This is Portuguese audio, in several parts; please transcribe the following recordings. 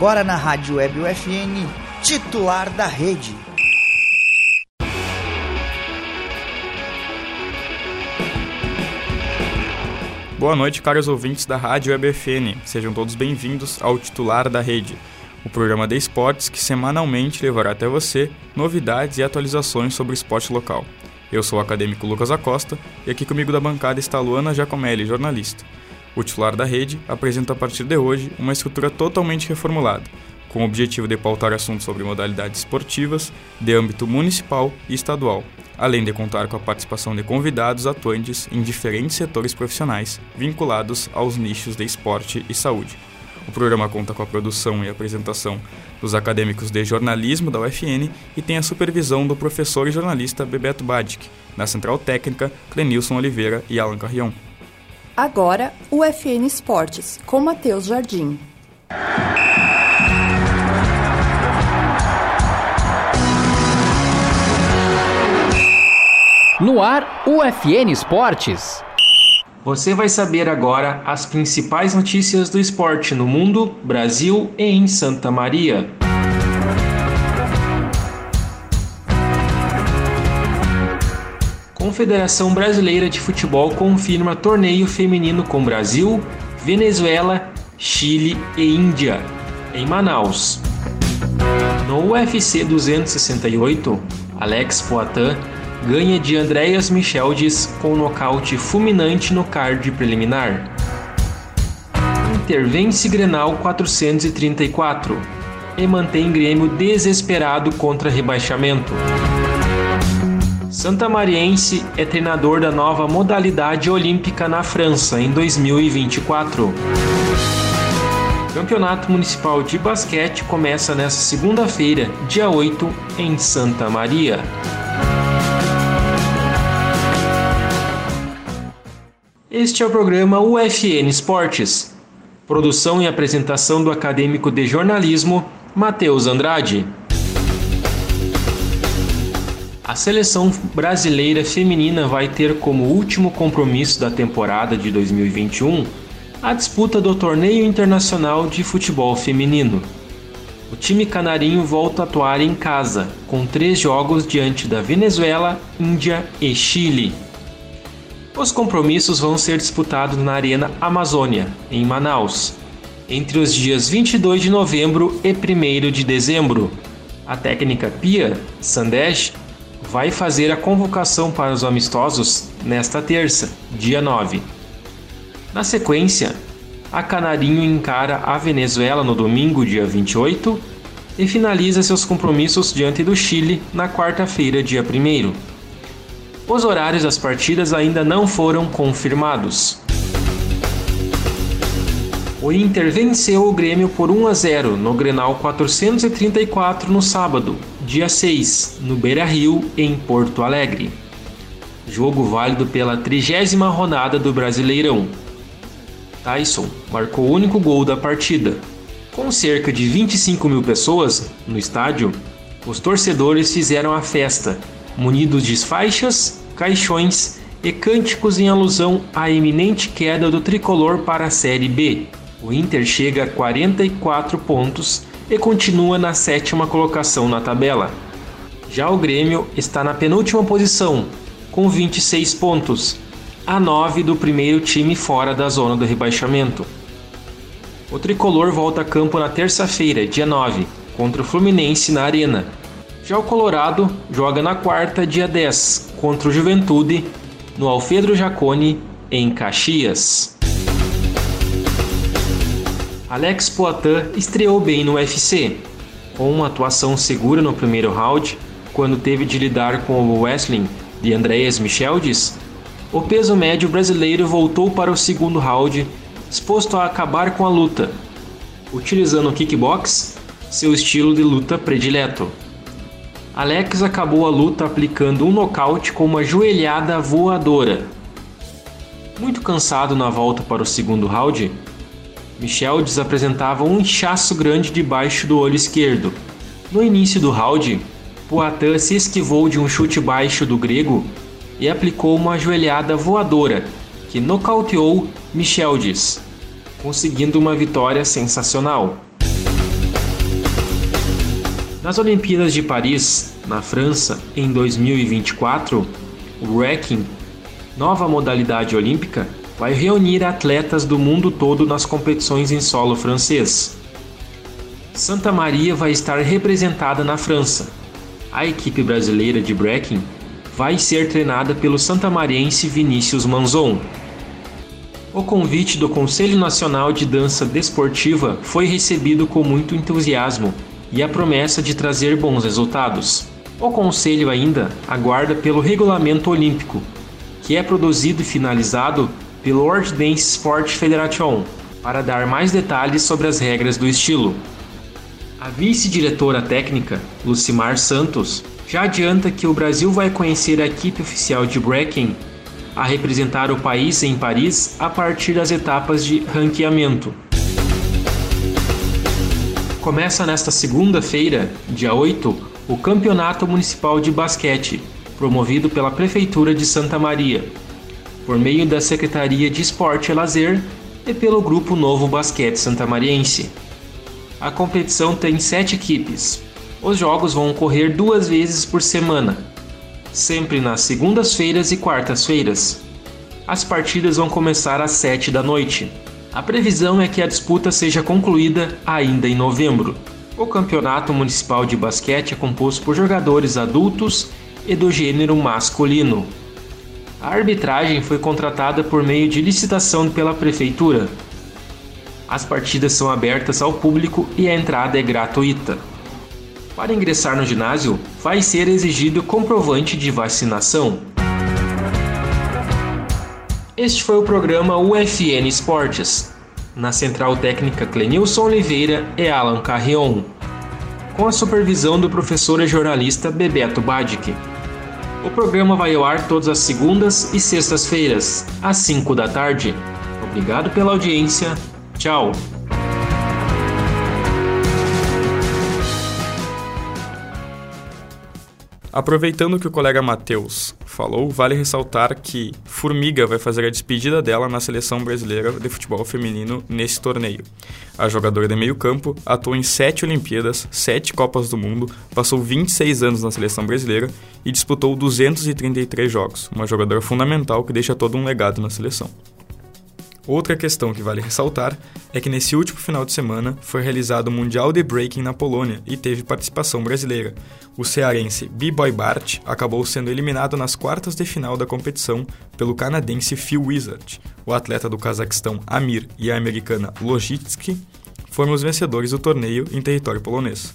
Agora na Rádio Web UFN, titular da rede. Boa noite, caros ouvintes da Rádio Web UFN. Sejam todos bem-vindos ao Titular da Rede, o programa de esportes que semanalmente levará até você novidades e atualizações sobre o esporte local. Eu sou o acadêmico Lucas Acosta e aqui comigo da bancada está Luana Giacomelli, jornalista. O titular da rede apresenta a partir de hoje uma estrutura totalmente reformulada, com o objetivo de pautar assuntos sobre modalidades esportivas de âmbito municipal e estadual, além de contar com a participação de convidados atuantes em diferentes setores profissionais vinculados aos nichos de esporte e saúde. O programa conta com a produção e apresentação dos acadêmicos de jornalismo da UFN e tem a supervisão do professor e jornalista Bebeto Badic, na central técnica Clenilson Oliveira e Alan Carrion. Agora, o FN Esportes, com Matheus Jardim. No ar, o FN Esportes. Você vai saber agora as principais notícias do esporte no mundo, Brasil e em Santa Maria. Confederação Brasileira de Futebol confirma torneio feminino com Brasil, Venezuela, Chile e Índia, em Manaus. No UFC 268, Alex Poitin ganha de Andreas Micheldes com nocaute fulminante no card preliminar. Intervence Grenal 434 e mantém Grêmio desesperado contra rebaixamento. Santa Mariense é treinador da nova modalidade olímpica na França em 2024. Campeonato Municipal de Basquete começa nesta segunda-feira, dia 8, em Santa Maria. Este é o programa UFN Esportes. Produção e apresentação do acadêmico de jornalismo Matheus Andrade. A seleção brasileira feminina vai ter como último compromisso da temporada de 2021 a disputa do Torneio Internacional de Futebol Feminino. O time canarinho volta a atuar em casa, com três jogos diante da Venezuela, Índia e Chile. Os compromissos vão ser disputados na Arena Amazônia, em Manaus, entre os dias 22 de novembro e 1 de dezembro. A técnica Pia Sandesh vai fazer a convocação para os amistosos nesta terça, dia 9. Na sequência, a Canarinho encara a Venezuela no domingo, dia 28, e finaliza seus compromissos diante do Chile na quarta-feira, dia 1. Os horários das partidas ainda não foram confirmados. O Inter venceu o Grêmio por 1 a 0 no Grenal 434 no sábado, dia 6, no Beira-Rio, em Porto Alegre. Jogo válido pela trigésima rodada do Brasileirão. Tyson marcou o único gol da partida. Com cerca de 25 mil pessoas no estádio, os torcedores fizeram a festa, munidos de faixas, caixões e cânticos em alusão à iminente queda do tricolor para a Série B. O Inter chega a 44 pontos e continua na sétima colocação na tabela. Já o Grêmio está na penúltima posição, com 26 pontos, a 9 do primeiro time fora da zona do rebaixamento. O tricolor volta a campo na terça-feira, dia 9, contra o Fluminense na Arena. Já o Colorado joga na quarta, dia 10, contra o Juventude, no Alfredo Jacone, em Caxias. Alex Poitin estreou bem no UFC, com uma atuação segura no primeiro round, quando teve de lidar com o wrestling de Andreas Micheldes, o peso médio brasileiro voltou para o segundo round, disposto a acabar com a luta, utilizando o kickbox, seu estilo de luta predileto. Alex acabou a luta aplicando um nocaute com uma joelhada voadora. Muito cansado na volta para o segundo round, Michel apresentava um inchaço grande debaixo do olho esquerdo. No início do round, Poitin se esquivou de um chute baixo do grego e aplicou uma ajoelhada voadora que nocauteou Micheldes, conseguindo uma vitória sensacional. Nas Olimpíadas de Paris, na França, em 2024, o Wrecking, nova modalidade olímpica, vai reunir atletas do mundo todo nas competições em solo francês. Santa Maria vai estar representada na França. A equipe brasileira de breaking vai ser treinada pelo santamariense Vinícius Manzon. O convite do Conselho Nacional de Dança Desportiva foi recebido com muito entusiasmo e a promessa de trazer bons resultados. O Conselho ainda aguarda pelo regulamento olímpico, que é produzido e finalizado pelo World Dance Sport Federation, para dar mais detalhes sobre as regras do estilo. A vice-diretora técnica, Lucimar Santos, já adianta que o Brasil vai conhecer a equipe oficial de breaking a representar o país em Paris a partir das etapas de ranqueamento. Começa nesta segunda-feira, dia 8, o Campeonato Municipal de Basquete, promovido pela Prefeitura de Santa Maria, por meio da Secretaria de Esporte e Lazer e pelo Grupo Novo Basquete Santamariense. A competição tem sete equipes. Os jogos vão ocorrer duas vezes por semana, sempre nas segundas-feiras e quartas-feiras. As partidas vão começar às sete da noite. A previsão é que a disputa seja concluída ainda em novembro. O Campeonato Municipal de Basquete é composto por jogadores adultos e do gênero masculino. A arbitragem foi contratada por meio de licitação pela Prefeitura, as partidas são abertas ao público e a entrada é gratuita. Para ingressar no ginásio, vai ser exigido comprovante de vacinação. Este foi o programa UFN Esportes. Na central técnica Clenilson Oliveira e Alan Carrion. Com a supervisão do professor e jornalista Bebeto Badic. O programa vai ao ar todas as segundas e sextas-feiras, às 5 da tarde. Obrigado pela audiência Tchau! Aproveitando que o colega Matheus falou, vale ressaltar que Formiga vai fazer a despedida dela na seleção brasileira de futebol feminino nesse torneio. A jogadora de meio-campo atuou em sete Olimpíadas, sete Copas do Mundo, passou 26 anos na seleção brasileira e disputou 233 jogos, uma jogadora fundamental que deixa todo um legado na seleção. Outra questão que vale ressaltar é que nesse último final de semana foi realizado o Mundial de Breaking na Polônia e teve participação brasileira. O cearense B-Boy Bart acabou sendo eliminado nas quartas de final da competição pelo canadense Phil Wizard. O atleta do Cazaquistão Amir e a americana Logitsky foram os vencedores do torneio em território polonês.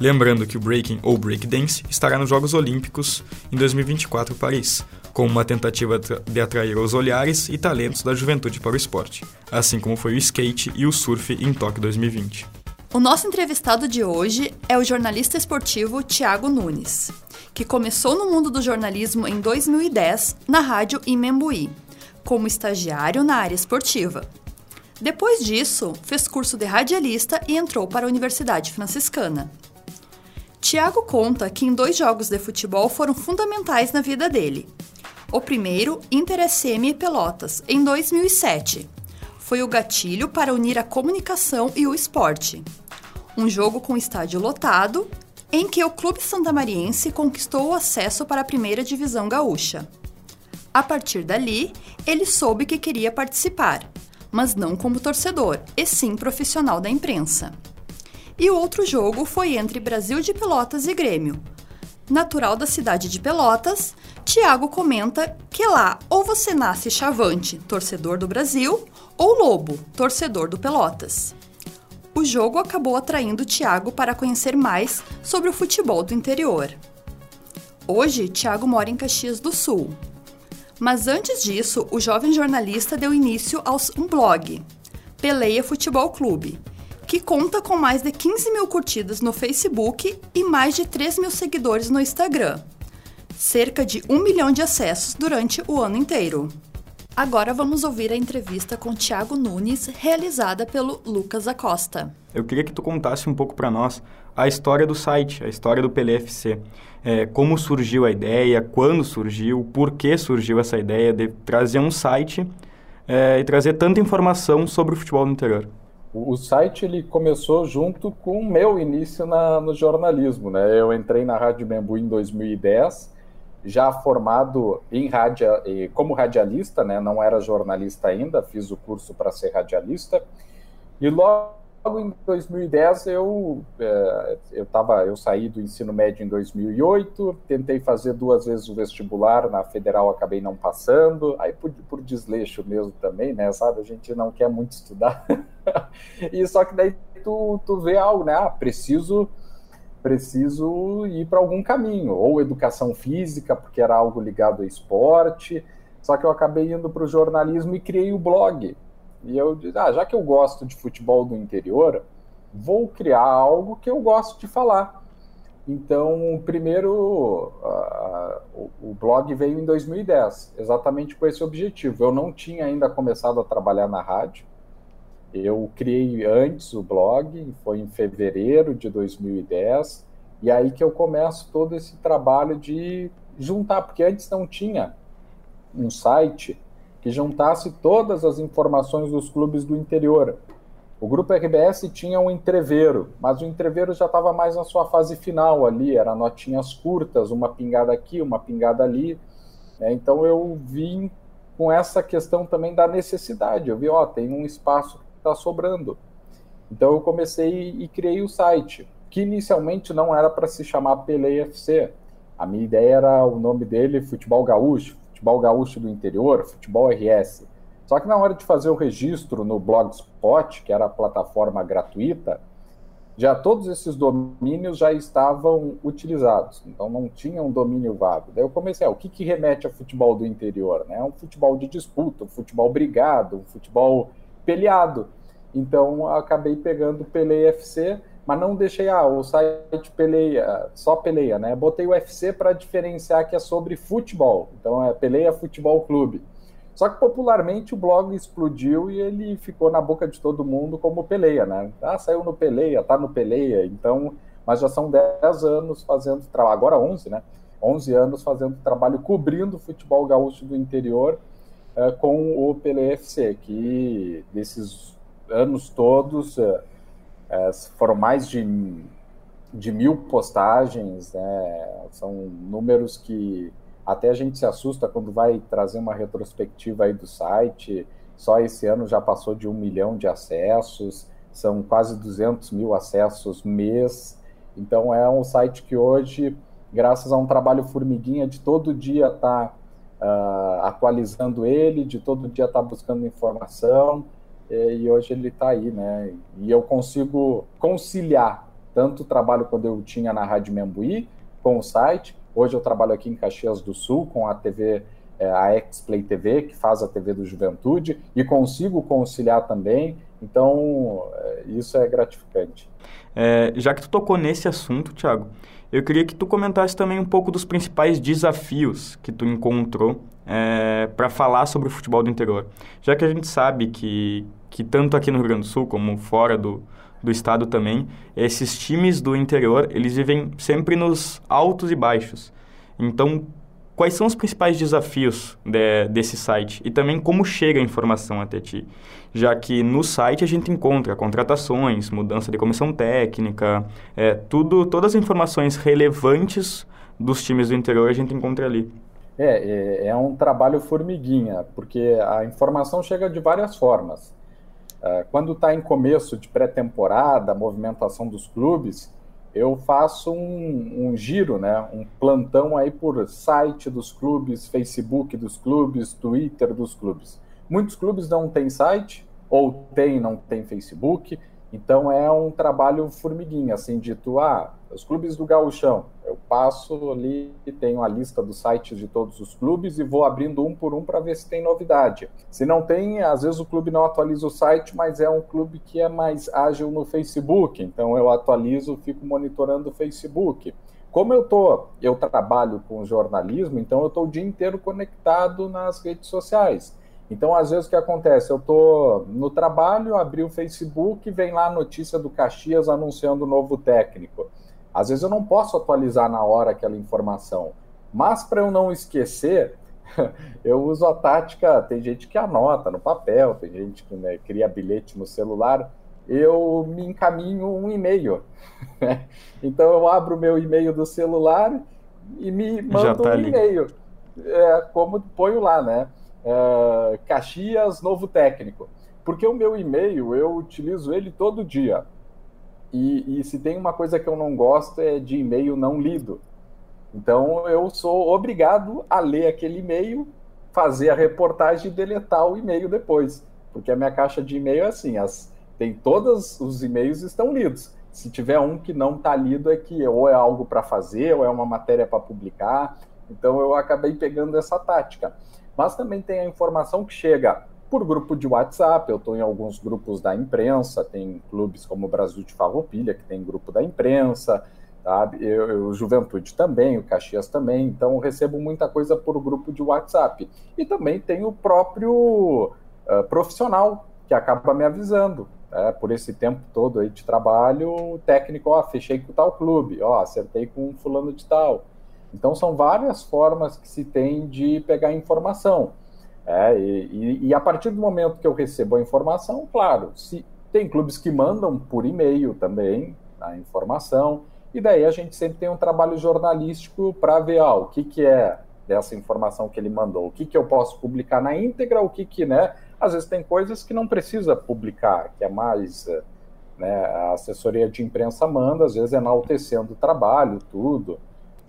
Lembrando que o breaking ou breakdance estará nos Jogos Olímpicos em 2024 em Paris, como uma tentativa de atrair os olhares e talentos da juventude para o esporte, assim como foi o skate e o surf em Tóquio 2020. O nosso entrevistado de hoje é o jornalista esportivo Tiago Nunes, que começou no mundo do jornalismo em 2010 na rádio Imembuí, como estagiário na área esportiva. Depois disso, fez curso de radialista e entrou para a Universidade Franciscana. Tiago conta que em dois jogos de futebol foram fundamentais na vida dele, o primeiro, Inter SM e Pelotas, em 2007. Foi o gatilho para unir a comunicação e o esporte. Um jogo com estádio lotado, em que o Clube Santamariense conquistou o acesso para a primeira divisão gaúcha. A partir dali, ele soube que queria participar, mas não como torcedor, e sim profissional da imprensa. E o outro jogo foi entre Brasil de Pelotas e Grêmio. Natural da cidade de Pelotas, Tiago comenta que lá ou você nasce chavante, torcedor do Brasil, ou lobo, torcedor do Pelotas. O jogo acabou atraindo Tiago para conhecer mais sobre o futebol do interior. Hoje, Tiago mora em Caxias do Sul. Mas antes disso, o jovem jornalista deu início a um blog, Peleia Futebol Clube, que conta com mais de 15 mil curtidas no Facebook e mais de 3 mil seguidores no Instagram cerca de um milhão de acessos durante o ano inteiro. Agora vamos ouvir a entrevista com Tiago Nunes, realizada pelo Lucas Acosta. Eu queria que tu contasse um pouco para nós a história do site, a história do PLFC. É, como surgiu a ideia, quando surgiu, por que surgiu essa ideia de trazer um site é, e trazer tanta informação sobre o futebol no interior. O, site ele começou junto com o meu início na, no jornalismo, né? Eu entrei na Rádio Membu em 2010, já formado em rádio, como radialista, né? Não era jornalista ainda, fiz o curso para ser radialista. E logo logo em 2010 eu é, eu tava eu saí do ensino médio em 2008 tentei fazer duas vezes o vestibular na federal acabei não passando aí por, por desleixo mesmo também né sabe a gente não quer muito estudar e só que daí tu, tu vê algo né ah, preciso preciso ir para algum caminho ou educação física porque era algo ligado ao esporte só que eu acabei indo para o jornalismo e criei o blog e eu disse, ah, já que eu gosto de futebol do interior, vou criar algo que eu gosto de falar. Então, primeiro, uh, o, o blog veio em 2010, exatamente com esse objetivo. Eu não tinha ainda começado a trabalhar na rádio. Eu criei antes o blog, foi em fevereiro de 2010, e aí que eu começo todo esse trabalho de juntar, porque antes não tinha um site que juntasse todas as informações dos clubes do interior. O grupo RBS tinha um entreveiro, mas o entreveiro já estava mais na sua fase final ali, era notinhas curtas, uma pingada aqui, uma pingada ali. Né? Então eu vim com essa questão também da necessidade. Eu vi, ó, tem um espaço está sobrando. Então eu comecei e criei o site, que inicialmente não era para se chamar Pelé FC. A minha ideia era o nome dele Futebol Gaúcho, futebol gaúcho do interior, futebol RS. Só que na hora de fazer o registro no Blogspot, que era a plataforma gratuita, já todos esses domínios já estavam utilizados, então não tinha um domínio vago. Daí eu comecei, ah, o que, que remete a futebol do interior? Né? Um futebol de disputa, um futebol brigado, um futebol peleado. Então acabei pegando Pelei FC, mas não deixei ah, o site Peleia, só Peleia, né? Botei o UFC para diferenciar que é sobre futebol. Então é Peleia Futebol Clube. Só que popularmente o blog explodiu e ele ficou na boca de todo mundo como Peleia, né? Ah, saiu no Peleia, tá no Peleia. Então, mas já são 10 anos fazendo trabalho, agora 11, né? 11 anos fazendo trabalho cobrindo o futebol gaúcho do interior é, com o Peleia FC, que desses anos todos. É, foram mais de, de mil postagens, né? são números que até a gente se assusta quando vai trazer uma retrospectiva aí do site. Só esse ano já passou de um milhão de acessos, são quase 200 mil acessos mês. Então é um site que hoje, graças a um trabalho formiguinha de todo dia estar tá, uh, atualizando ele, de todo dia estar tá buscando informação, e hoje ele está aí, né? E eu consigo conciliar tanto o trabalho quando eu tinha na Rádio Membuí com o site. Hoje eu trabalho aqui em Caxias do Sul com a TV, é, a Xplay TV, que faz a TV do Juventude, e consigo conciliar também. Então, é, isso é gratificante. É, já que tu tocou nesse assunto, Thiago, eu queria que tu comentasse também um pouco dos principais desafios que tu encontrou é, para falar sobre o futebol do interior. Já que a gente sabe que, que tanto aqui no Rio Grande do Sul como fora do, do estado também, esses times do interior, eles vivem sempre nos altos e baixos. Então, quais são os principais desafios de, desse site e também como chega a informação até ti? Já que no site a gente encontra contratações, mudança de comissão técnica, é, tudo, todas as informações relevantes dos times do interior a gente encontra ali. É, é, é um trabalho formiguinha, porque a informação chega de várias formas. É, quando está em começo de pré-temporada, movimentação dos clubes, eu faço um, um, giro, né, um plantão aí por site dos clubes, Facebook dos clubes, Twitter dos clubes. Muitos clubes não têm site, ou tem, não tem Facebook, então é um trabalho formiguinha, assim, dito, ah, os clubes do gauchão, eu passo ali e tenho a lista dos sites de todos os clubes e vou abrindo um por um para ver se tem novidade. Se não tem, às vezes o clube não atualiza o site, mas é um clube que é mais ágil no Facebook, então eu atualizo, fico monitorando o Facebook. Como eu tô, eu trabalho com jornalismo, então eu estou o dia inteiro conectado nas redes sociais. Então, às vezes, o que acontece? Eu estou no trabalho, abri o Facebook, vem lá a notícia do Caxias anunciando o novo técnico. Às vezes eu não posso atualizar na hora aquela informação, mas para eu não esquecer, eu uso a tática. Tem gente que anota no papel, tem gente que né, cria bilhete no celular. eu me encaminho um e-mail. então eu abro o meu e-mail do celular e me mando tá um e-mail. É, como ponho lá, né? Uh, Caxias, novo técnico. Porque o meu e-mail, eu utilizo ele todo dia. E, e se tem uma coisa que eu não gosto é de e-mail não lido. Então eu sou obrigado a ler aquele e-mail, fazer a reportagem e deletar o e-mail depois. Porque a minha caixa de e-mail é assim, as, tem todos os e-mails estão lidos. Se tiver um que não está lido, é que ou é algo para fazer, ou é uma matéria para publicar. Então eu acabei pegando essa tática. Mas também tem a informação que chega por grupo de WhatsApp. Eu estou em alguns grupos da imprensa, tem clubes como o Brasil de Farroupilha, que tem grupo da imprensa, sabe? Eu, eu, Juventude também, o Caxias também. Então recebo muita coisa por grupo de WhatsApp. E também tem o próprio uh, profissional que acaba me avisando é, por esse tempo todo aí de trabalho, o técnico, ó, fechei com tal clube, ó, acertei com fulano de tal. Então são várias formas que se tem de pegar informação. É, e, e, a partir do momento que eu recebo a informação, claro, se tem clubes que mandam por e-mail também a informação, e daí a gente sempre tem um trabalho jornalístico para ver ah, o que, que é dessa informação que ele mandou, o que, que eu posso publicar na íntegra, o que, que né, às vezes tem coisas que não precisa publicar, que é mais né, a assessoria de imprensa manda, às vezes enaltecendo o trabalho, tudo.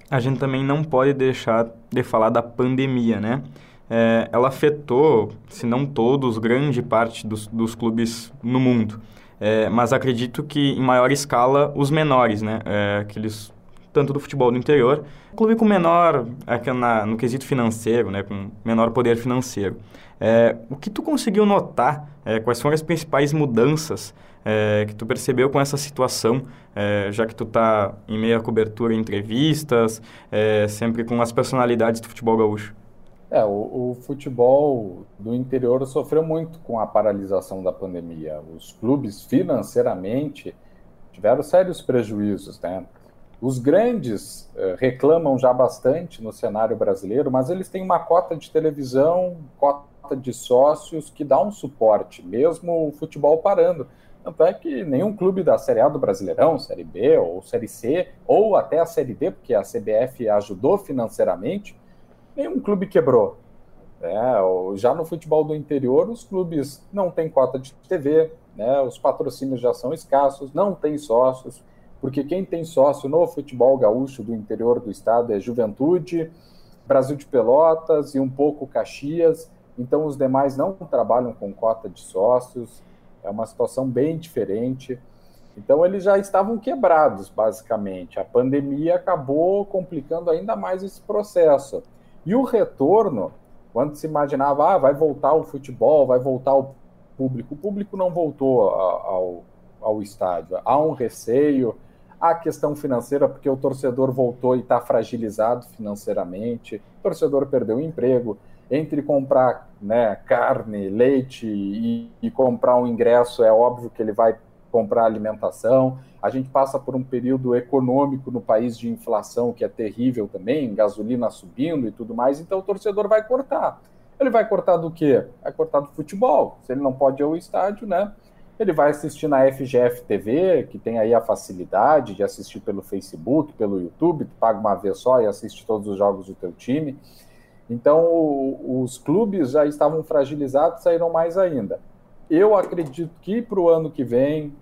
A gente também não pode deixar de falar da pandemia, né? É, ela afetou, se não todos, grande parte dos, dos clubes no mundo. É, mas acredito que em maior escala os menores, né? É, aqueles tanto do futebol do interior, clube com menor, é, na, no quesito financeiro, né? Com menor poder financeiro. É, o que tu conseguiu notar? É, quais foram as principais mudanças que tu percebeu com essa situação, já que tu está em meio à cobertura entrevistas, sempre com as personalidades do futebol gaúcho? É, o, o, futebol do interior sofreu muito com a paralisação da pandemia. Os clubes financeiramente tiveram sérios prejuízos, né? Os grandes eh, reclamam já bastante no cenário brasileiro, mas eles têm uma cota de televisão, cota de sócios que dá um suporte, mesmo o futebol parando. Tanto é que nenhum clube da Série A do Brasileirão, Série B ou Série C, ou até a Série D, porque a CBF ajudou financeiramente, nenhum clube quebrou. É, já no futebol do interior, os clubes não têm cota de TV, né, os patrocínios já são escassos, não tem sócios, porque quem tem sócio no futebol gaúcho do interior do estado é Juventude, Brasil de Pelotas e um pouco Caxias, então os demais não trabalham com cota de sócios, é uma situação bem diferente. Então eles já estavam quebrados, basicamente. A pandemia acabou complicando ainda mais esse processo. E o retorno, quando se imaginava, ah, vai voltar o futebol, vai voltar o público, o público não voltou ao, ao estádio. Há um receio, há a questão financeira, porque o torcedor voltou e está fragilizado financeiramente, o torcedor perdeu o emprego, entre comprar né, carne, leite e, e, comprar um ingresso, é óbvio que ele vai comprar alimentação. A gente passa por um período econômico no país de inflação que é terrível também, gasolina subindo e tudo mais, então o torcedor vai cortar. Ele vai cortar do quê? Vai cortar do futebol. Se ele não pode ir ao estádio, né? Ele vai assistir na FGF TV, que tem aí a facilidade de assistir pelo Facebook, pelo YouTube, tu paga uma vez só e assiste todos os jogos do teu time. Então, os clubes já estavam fragilizados, saíram mais ainda. Eu acredito que para o ano que vem,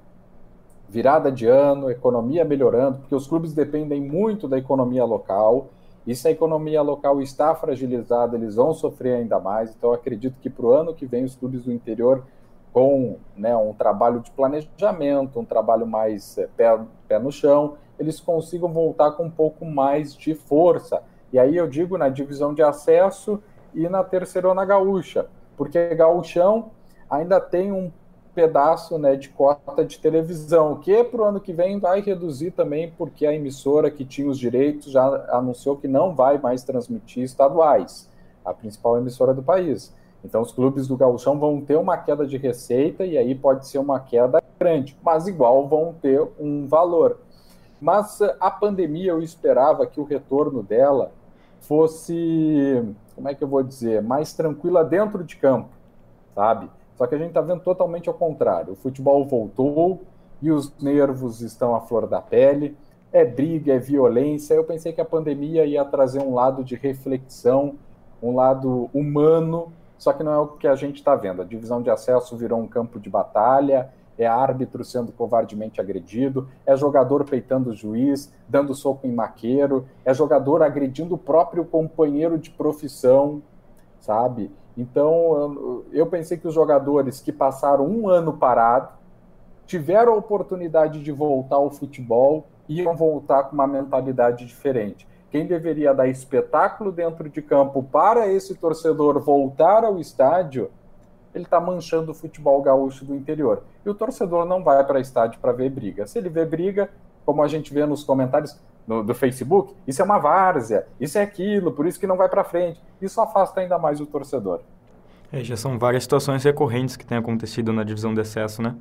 virada de ano, economia melhorando, porque os clubes dependem muito da economia local, e se a economia local está fragilizada, eles vão sofrer ainda mais. Então, acredito que para o ano que vem, os clubes do interior, com né, um trabalho de planejamento, um trabalho mais é, pé, pé no chão, eles consigam voltar com um pouco mais de força e aí eu digo na divisão de acesso e na terceirona gaúcha, porque gaúchão ainda tem um pedaço né, de cota de televisão, que para o ano que vem vai reduzir também, porque a emissora que tinha os direitos já anunciou que não vai mais transmitir estaduais, a principal emissora do país. Então os clubes do gauchão vão ter uma queda de receita e aí pode ser uma queda grande, mas igual vão ter um valor. Mas a pandemia eu esperava que o retorno dela fosse, como é que eu vou dizer, mais tranquila dentro de campo, sabe? Só que a gente está vendo totalmente ao contrário. O futebol voltou e os nervos estão à flor da pele. É briga, é violência. Eu pensei que a pandemia ia trazer um lado de reflexão, um lado humano, só que não é o que a gente está vendo. A divisão de acesso virou um campo de batalha, é árbitro sendo covardemente agredido, é jogador peitando o juiz, dando soco em maqueiro, é jogador agredindo o próprio companheiro de profissão, sabe? Então, eu pensei que os jogadores que passaram um ano parado, tiveram a oportunidade de voltar ao futebol, iam voltar com uma mentalidade diferente. Quem deveria dar espetáculo dentro de campo para esse torcedor voltar ao estádio, ele está manchando o futebol gaúcho do interior. E o torcedor não vai para o estádio para ver briga. Se ele vê briga, como a gente vê nos comentários no, do Facebook, isso é uma várzea, isso é aquilo, por isso que não vai para frente. Isso afasta ainda mais o torcedor. É, já são várias situações recorrentes que têm acontecido na divisão de acesso, né?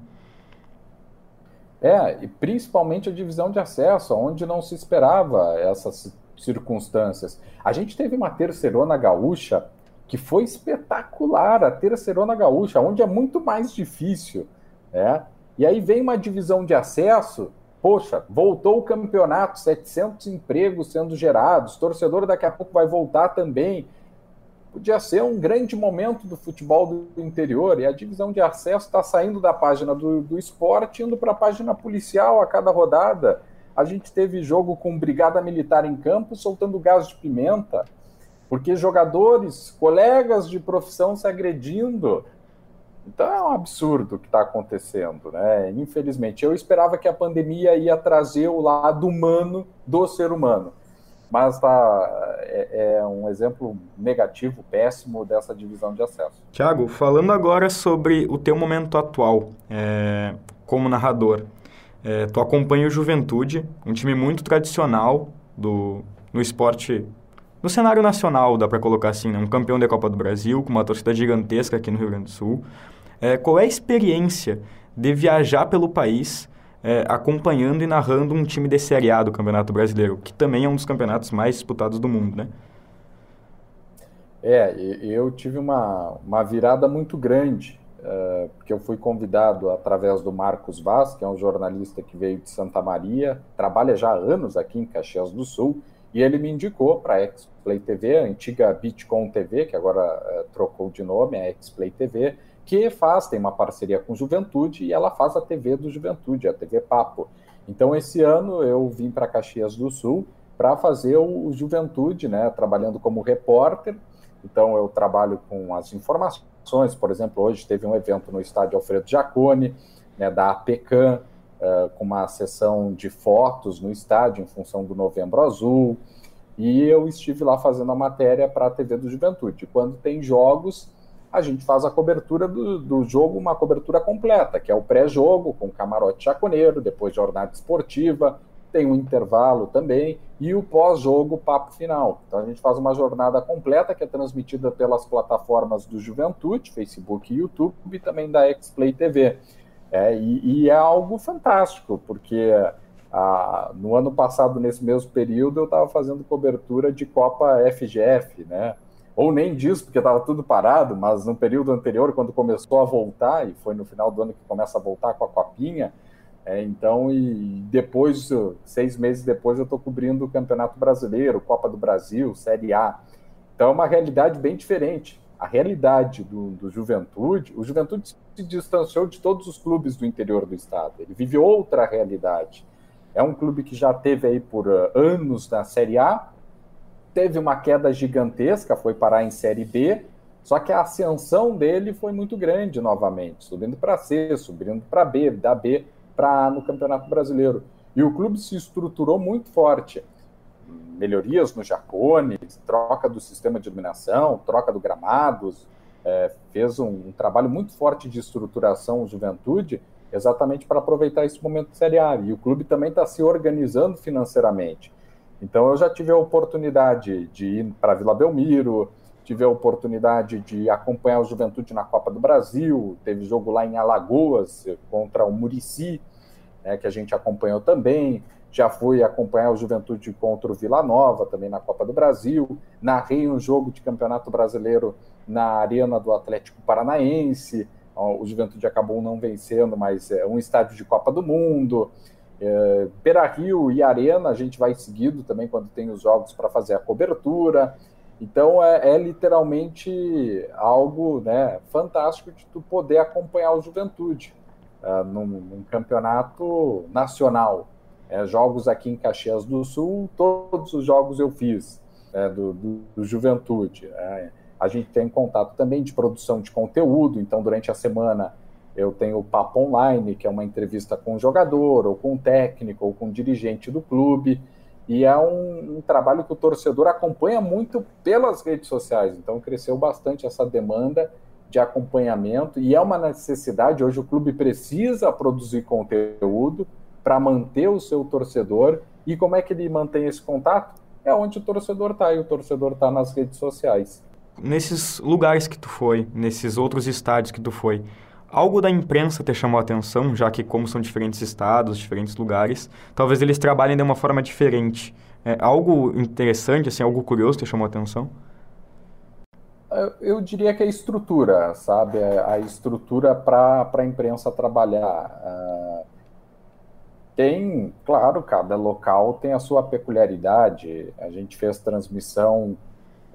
É, e principalmente a divisão de acesso, onde não se esperava essas circunstâncias. A gente teve uma terceirona gaúcha que foi espetacular, a terceirona gaúcha, onde é muito mais difícil, né? E aí vem uma divisão de acesso, poxa, voltou o campeonato, 700 empregos sendo gerados, torcedor daqui a pouco vai voltar também. Podia ser um grande momento do futebol do interior, e a divisão de acesso está saindo da página do, do esporte, indo para a página policial a cada rodada. A gente teve jogo com brigada militar em campo soltando gás de pimenta porque jogadores, colegas de profissão se agredindo. Então é um absurdo o que está acontecendo, né? Infelizmente, eu esperava que a pandemia ia trazer o lado humano do ser humano, mas tá, é, é um exemplo negativo, péssimo dessa divisão de acesso. Tiago, falando agora sobre o teu momento atual é, como narrador, é, tu acompanha o Juventude, um time muito tradicional do, no esporte no cenário nacional, dá para colocar assim, né? um campeão da Copa do Brasil, com uma torcida gigantesca aqui no Rio Grande do Sul. É, qual é a experiência de viajar pelo país é, acompanhando e narrando um time de Série A do Campeonato Brasileiro, que também é um dos campeonatos mais disputados do mundo, né? É, eu tive uma, uma virada muito grande, uh, porque eu fui convidado através do Marcos Vaz, que é um jornalista que veio de Santa Maria, trabalha já há anos aqui em Caxias do Sul, e ele me indicou para a Xplay TV, a antiga Bitcom TV, que agora é, trocou de nome, é a Xplay TV, que faz, tem uma parceria com Juventude e ela faz a TV do Juventude, a TV Papo. Então, esse ano eu vim para Caxias do Sul para fazer o Juventude, né, trabalhando como repórter. Então, eu trabalho com as informações, por exemplo, hoje teve um evento no estádio Alfredo Jacone, né, da APECAM, uh, com uma sessão de fotos no estádio em função do Novembro Azul. E eu estive lá fazendo a matéria para a TV do Juventude. Quando tem jogos, a gente faz a cobertura do, do jogo, uma cobertura completa, que é o pré-jogo, com camarote jaconeiro, depois jornada esportiva, tem um intervalo também, e o pós-jogo, papo final. Então a gente faz uma jornada completa que é transmitida pelas plataformas do Juventude, Facebook e YouTube, e também da Xplay TV. É, e, e, é algo fantástico, porque a, no ano passado, nesse mesmo período, eu estava fazendo cobertura de Copa FGF, né? Ou nem disso, porque estava tudo parado, mas no período anterior, quando começou a voltar, e foi no final do ano que começa a voltar com a Copinha, é, então, e depois, seis meses depois, eu estou cobrindo o Campeonato Brasileiro, Copa do Brasil, Série A. Então, é uma realidade bem diferente a realidade do, do Juventude, o Juventude se distanciou de todos os clubes do interior do estado. Ele vive outra realidade. É um clube que já teve aí por uh, anos na Série A, teve uma queda gigantesca, foi parar em Série B, só que a ascensão dele foi muito grande novamente, subindo para C, subindo para B, da B para A no Campeonato Brasileiro. E o clube se estruturou muito forte melhorias no Jacone, troca do sistema de iluminação, troca do gramados, é, fez um, um, trabalho muito forte de estruturação juventude, exatamente para aproveitar esse momento de Série A. E o clube também está se organizando financeiramente. Então eu já tive a oportunidade de ir para Vila Belmiro, tive a oportunidade de acompanhar o Juventude na Copa do Brasil, teve jogo lá em Alagoas contra o Murici, né, que a gente acompanhou também já fui acompanhar o Juventude contra o Vila Nova, também na Copa do Brasil, narrei um jogo de Campeonato Brasileiro na Arena do Atlético Paranaense, o Juventude acabou não vencendo, mas é um estádio de Copa do Mundo. É, Beira Rio e Arena, a gente vai seguido também quando tem os jogos para fazer a cobertura. Então é, é, literalmente algo né, fantástico de tu poder acompanhar o Juventude uh, num, num, campeonato nacional. É, jogos aqui em Caxias do Sul, todos os jogos eu fiz é, do, do, do, Juventude. É, a gente tem contato também de produção de conteúdo, então durante a semana eu tenho o Papo Online, que é uma entrevista com o jogador, ou com o técnico, ou com o dirigente do clube, e é um, um trabalho que o torcedor acompanha muito pelas redes sociais, então cresceu bastante essa demanda de acompanhamento, e é uma necessidade, hoje o clube precisa produzir conteúdo para manter o seu torcedor, e como é que ele mantém esse contato? É onde o torcedor está, e o torcedor está nas redes sociais. Nesses lugares que tu foi, nesses outros estádios que tu foi, algo da imprensa te chamou a atenção, já que como são diferentes estados, diferentes lugares, talvez eles trabalhem de uma forma diferente. É, algo interessante, assim, algo curioso te chamou a atenção? Eu diria que é a estrutura, sabe? É a estrutura para a imprensa trabalhar. Uh, tem, claro, cada local tem a sua peculiaridade. A gente fez transmissão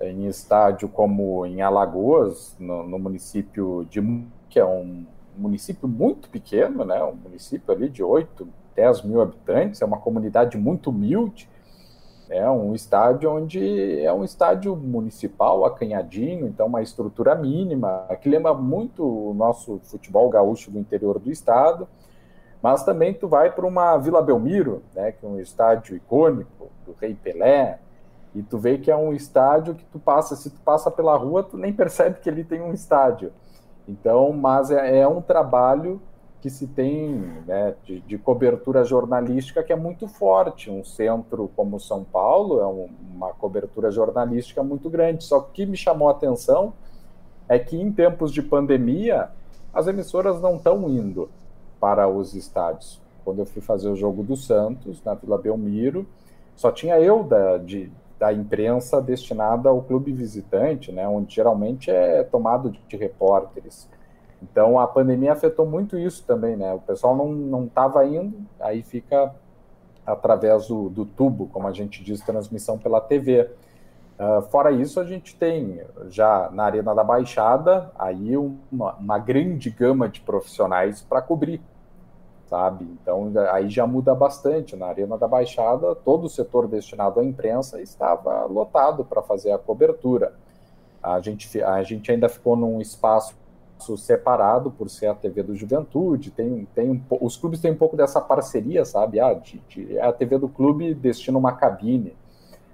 em estádio como em Alagoas, no, no, município de que é um município muito pequeno, né? Um município ali de 8, 10 mil habitantes, é uma comunidade muito humilde. É um estádio onde é um estádio municipal, acanhadinho, então uma estrutura mínima, que lembra muito o nosso futebol gaúcho do interior do estado. Mas também tu vai para uma Vila Belmiro, né, que é um estádio icônico do Rei Pelé, e tu vê que é um estádio que tu passa, se tu passa pela rua, tu nem percebe que ele tem um estádio. Então, mas é, é um trabalho que se tem né, de, de, cobertura jornalística que é muito forte. Um centro como São Paulo é um, uma cobertura jornalística muito grande. Só que o que me chamou a atenção é que em tempos de pandemia, as emissoras não estão indo para os estádios. Quando eu fui fazer o jogo do Santos, na Vila Belmiro, só tinha eu da, de, da imprensa destinada ao clube visitante, né, onde geralmente é tomado de repórteres. Então a pandemia afetou muito isso também, né? O pessoal não estava indo, aí fica através do, do, tubo, como a gente diz, transmissão pela TV. Uh, ah, fora isso, a gente tem já na Arena da Baixada aí uma, uma grande gama de profissionais para cobrir sabe? Então aí já muda bastante. Na Arena da Baixada, todo o setor destinado à imprensa estava lotado para fazer a cobertura. A gente, a gente ainda ficou num espaço separado por ser a TV do Juventude. Tem, tem um, os clubes têm um pouco dessa parceria, sabe? Ah, de, de, a TV do clube destina uma cabine,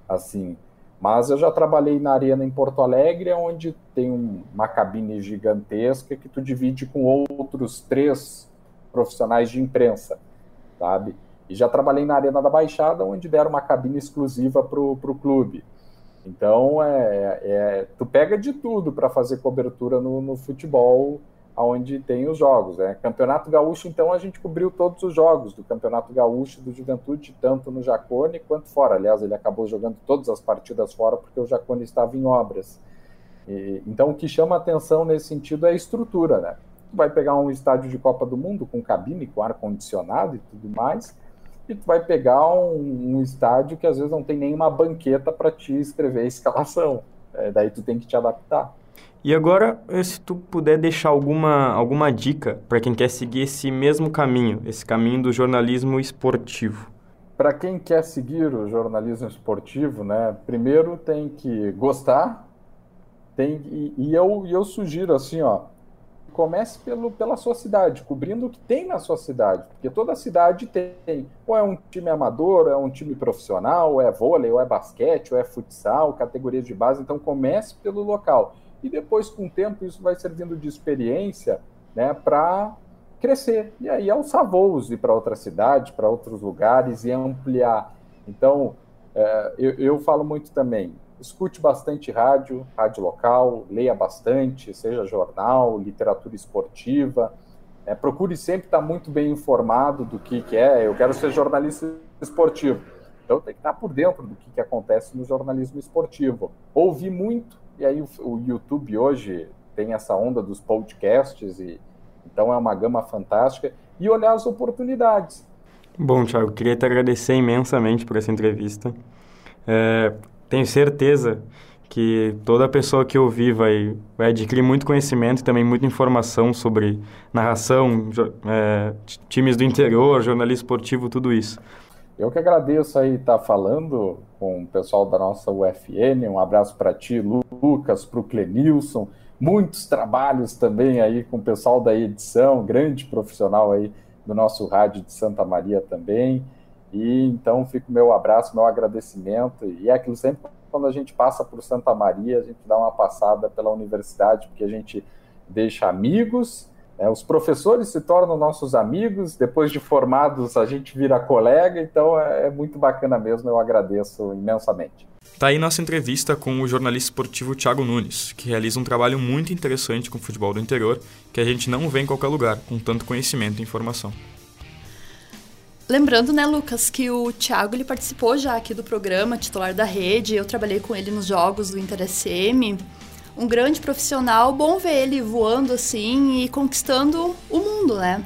assim. Mas eu já trabalhei na arena em Porto Alegre, onde tem um, uma cabine gigantesca que tu divide com outros três profissionais de imprensa, sabe? E já trabalhei na Arena da Baixada, onde deram uma cabine exclusiva para o clube. Então, é, é, tu pega de tudo para fazer cobertura no, no, futebol, onde tem os jogos. Né? Campeonato Gaúcho, então, a gente cobriu todos os jogos do Campeonato Gaúcho do Juventude, tanto no Jacone quanto fora. Aliás, ele acabou jogando todas as partidas fora porque o Jacone estava em obras. E, então, o que chama atenção nesse sentido é a estrutura, né? Tu vai pegar um estádio de Copa do Mundo com cabine, com ar-condicionado e tudo mais, e tu vai pegar um, um, estádio que às vezes não tem nenhuma banqueta para te escrever a escalação. É, daí tu tem que te adaptar. E agora, se tu puder deixar alguma, alguma dica para quem quer seguir esse mesmo caminho, esse caminho do jornalismo esportivo. Para quem quer seguir o jornalismo esportivo, né, primeiro tem que gostar, tem, e, e eu, e eu sugiro assim, ó, comece pelo, pela sua cidade, cobrindo o que tem na sua cidade, porque toda cidade tem, ou é um time amador, é um time profissional, ou é vôlei, ou é basquete, ou é futsal, categorias de base, então comece pelo local. E depois, com o tempo, isso vai servindo de experiência né, para crescer. E aí alçar voos, ir para outras cidades, para outros lugares e ampliar. Então, é, eu, eu falo muito também, escute bastante rádio, rádio local, leia bastante, seja jornal, literatura esportiva. É, procure sempre estar muito bem informado do que, que é. Eu quero ser jornalista esportivo. Então tem que estar por dentro do que, que acontece no jornalismo esportivo. Ouvi muito, e aí o, o YouTube hoje tem essa onda dos podcasts e, Então é uma gama fantástica e olhar as oportunidades. Bom, Thiago, queria te agradecer imensamente por essa entrevista. É, tenho certeza que toda pessoa que ouvir vai, vai adquirir muito conhecimento e também muita informação sobre narração, é, times do interior, jornalismo esportivo, tudo isso. Eu que agradeço aí estar falando com o pessoal da nossa UFN. Um abraço para ti, Lucas, para o Clenilson. Muitos trabalhos também aí com o pessoal da edição, grande profissional aí do nosso rádio de Santa Maria também. E então fica o meu abraço, meu agradecimento. E é aquilo sempre quando a gente passa por Santa Maria, a gente dá uma passada pela universidade, porque a gente deixa amigos, né? os professores se tornam nossos amigos, depois de formados a gente vira colega, então é, é muito bacana mesmo, eu agradeço imensamente. Tá aí nossa entrevista com o jornalista esportivo Thiago Nunes, que realiza um trabalho muito interessante com o futebol do interior, que a gente não vê em qualquer lugar, com tanto conhecimento e informação. Lembrando, né, Lucas, que o Thiago ele participou já aqui do programa, titular da rede. Eu trabalhei com ele nos jogos do Inter SM. Um grande profissional, bom ver ele voando assim e conquistando o mundo, né?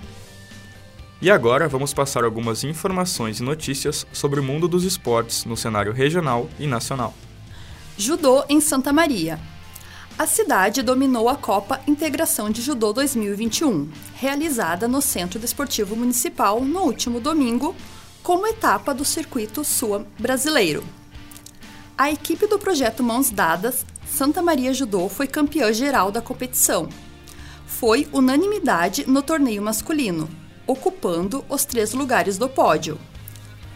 E agora vamos passar algumas informações e notícias sobre o mundo dos esportes no cenário regional e nacional. Judô em Santa Maria. A cidade dominou a Copa Integração de Judô 2021, realizada no Centro Desportivo Municipal no último domingo, como etapa do Circuito Sul Brasileiro. A equipe do projeto Mãos Dadas Santa Maria Judô foi campeã geral da competição. Foi unanimidade no torneio masculino, ocupando os três lugares do pódio.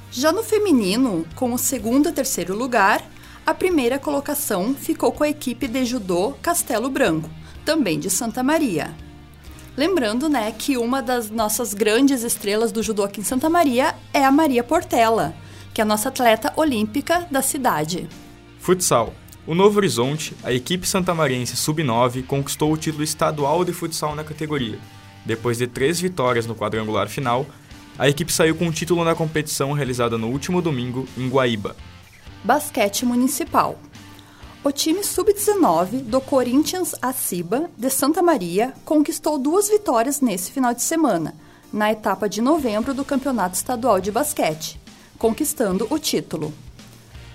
Já no feminino, com o segundo e terceiro lugar, a primeira colocação ficou com a equipe de judô Castelo Branco, também de Santa Maria. Lembrando, né, que uma das nossas grandes estrelas do judô aqui em Santa Maria é a Maria Portela, que é a nossa atleta olímpica da cidade. Futsal. O Novo Horizonte, a equipe santamariense sub-9, conquistou o título estadual de futsal na categoria. Depois de três vitórias no quadrangular final, a equipe saiu com o título na competição realizada no último domingo em Guaíba, Basquete Municipal. O time sub-19 do Corinthians Aciba de Santa Maria conquistou duas vitórias nesse final de semana, na etapa de novembro do Campeonato Estadual de Basquete, conquistando o título.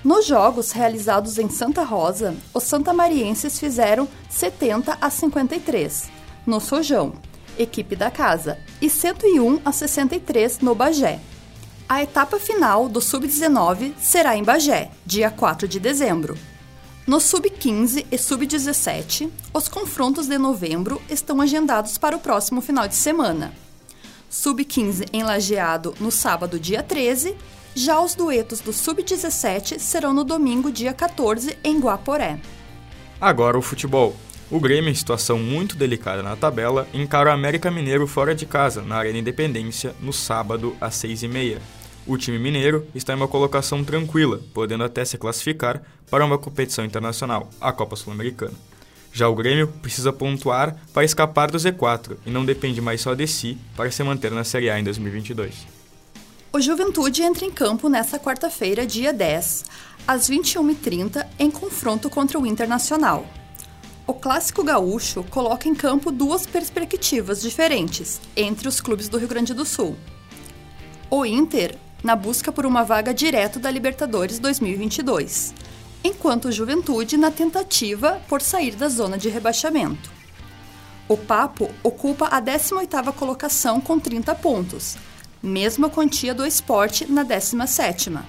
Nos jogos realizados em Santa Rosa, os santamarienses fizeram 70 a 53 no Sojão, equipe da casa, e 101 a 63 no Bagé, a etapa final do Sub-19 será em Bagé, dia 4 de dezembro. No Sub-15 e Sub-17, os confrontos de novembro estão agendados para o próximo final de semana. Sub-15 em Lajeado no sábado, dia 13, já os duetos do Sub-17 serão no domingo, dia 14, em Guaporé. Agora o futebol. O Grêmio, em situação muito delicada na tabela, encara o América Mineiro fora de casa, na Arena Independência, no sábado às 6h30. O time mineiro está em uma colocação tranquila, podendo até se classificar para uma competição internacional, a Copa Sul-Americana. Já o Grêmio precisa pontuar para escapar do Z4 e não depende mais só de si para se manter na Série A em 2022. O Juventude entra em campo nesta quarta-feira, dia 10, às 21h30, em confronto contra o Internacional. O clássico gaúcho coloca em campo duas perspectivas diferentes entre os clubes do Rio Grande do Sul. O Inter na busca por uma vaga direto da Libertadores 2022, enquanto o Juventude na tentativa por sair da zona de rebaixamento. O Papo ocupa a 18ª colocação com 30 pontos, mesma quantia do esporte na 17ª.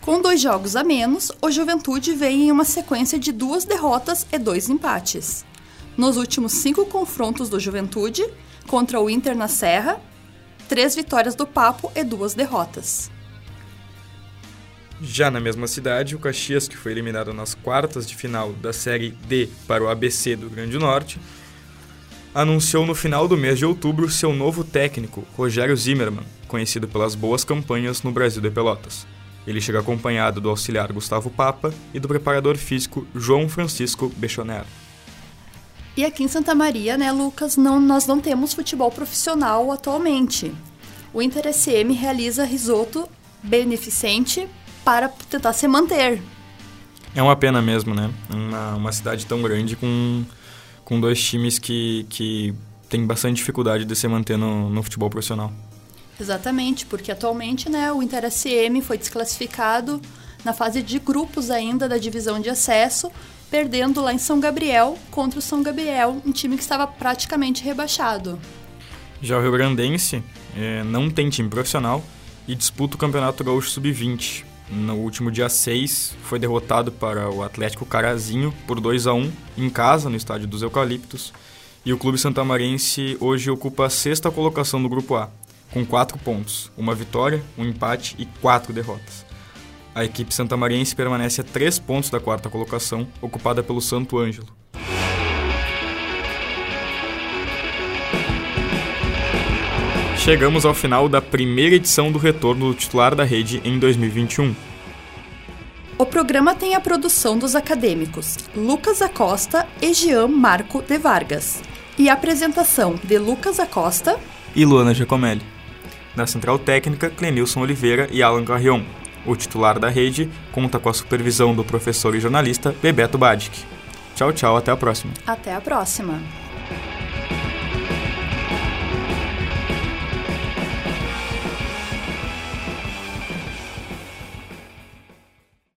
Com dois jogos a menos, o Juventude vem em uma sequência de duas derrotas e dois empates. Nos últimos cinco confrontos do Juventude, contra o Inter na Serra, três vitórias do Papo e duas derrotas. Já na mesma cidade, o Caxias, que foi eliminado nas quartas de final da Série D para o ABC do Grande Norte, anunciou no final do mês de outubro seu novo técnico, Rogério Zimmermann, conhecido pelas boas campanhas no Brasil de Pelotas. Ele chega acompanhado do auxiliar Gustavo Papa e do preparador físico João Francisco Bechonero. E aqui em Santa Maria, né, Lucas, não, nós não temos futebol profissional atualmente. O Inter SM realiza risoto beneficente para tentar se manter. É uma pena mesmo, né? Uma, uma cidade tão grande com, com dois times que, que tem bastante dificuldade de se manter no, no futebol profissional. Exatamente, porque atualmente né, o Inter SM foi desclassificado na fase de grupos ainda da divisão de acesso, perdendo lá em São Gabriel contra o São Gabriel, um time que estava praticamente rebaixado. Já o Rio Grandense é, não tem time profissional e disputa o Campeonato Gaúcho Sub-20. No último dia 6, foi derrotado para o Atlético Carazinho por 2 a 1 em casa, no estádio dos Eucaliptos. E o clube santamarense hoje ocupa a sexta colocação do Grupo A, com quatro pontos, uma vitória, um empate e quatro derrotas. A equipe santamarense permanece a três pontos da quarta colocação, ocupada pelo Santo Ângelo. Chegamos ao final da primeira edição do retorno do titular da rede em 2021. O programa tem a produção dos acadêmicos Lucas Acosta e Jean Marco de Vargas e a apresentação de Lucas Acosta e Luana Giacomelli. Na central técnica, Clenilson Oliveira e Alan Carrion. O titular da rede conta com a supervisão do professor e jornalista Bebeto Badic. Tchau, tchau, até a próxima. Até a próxima.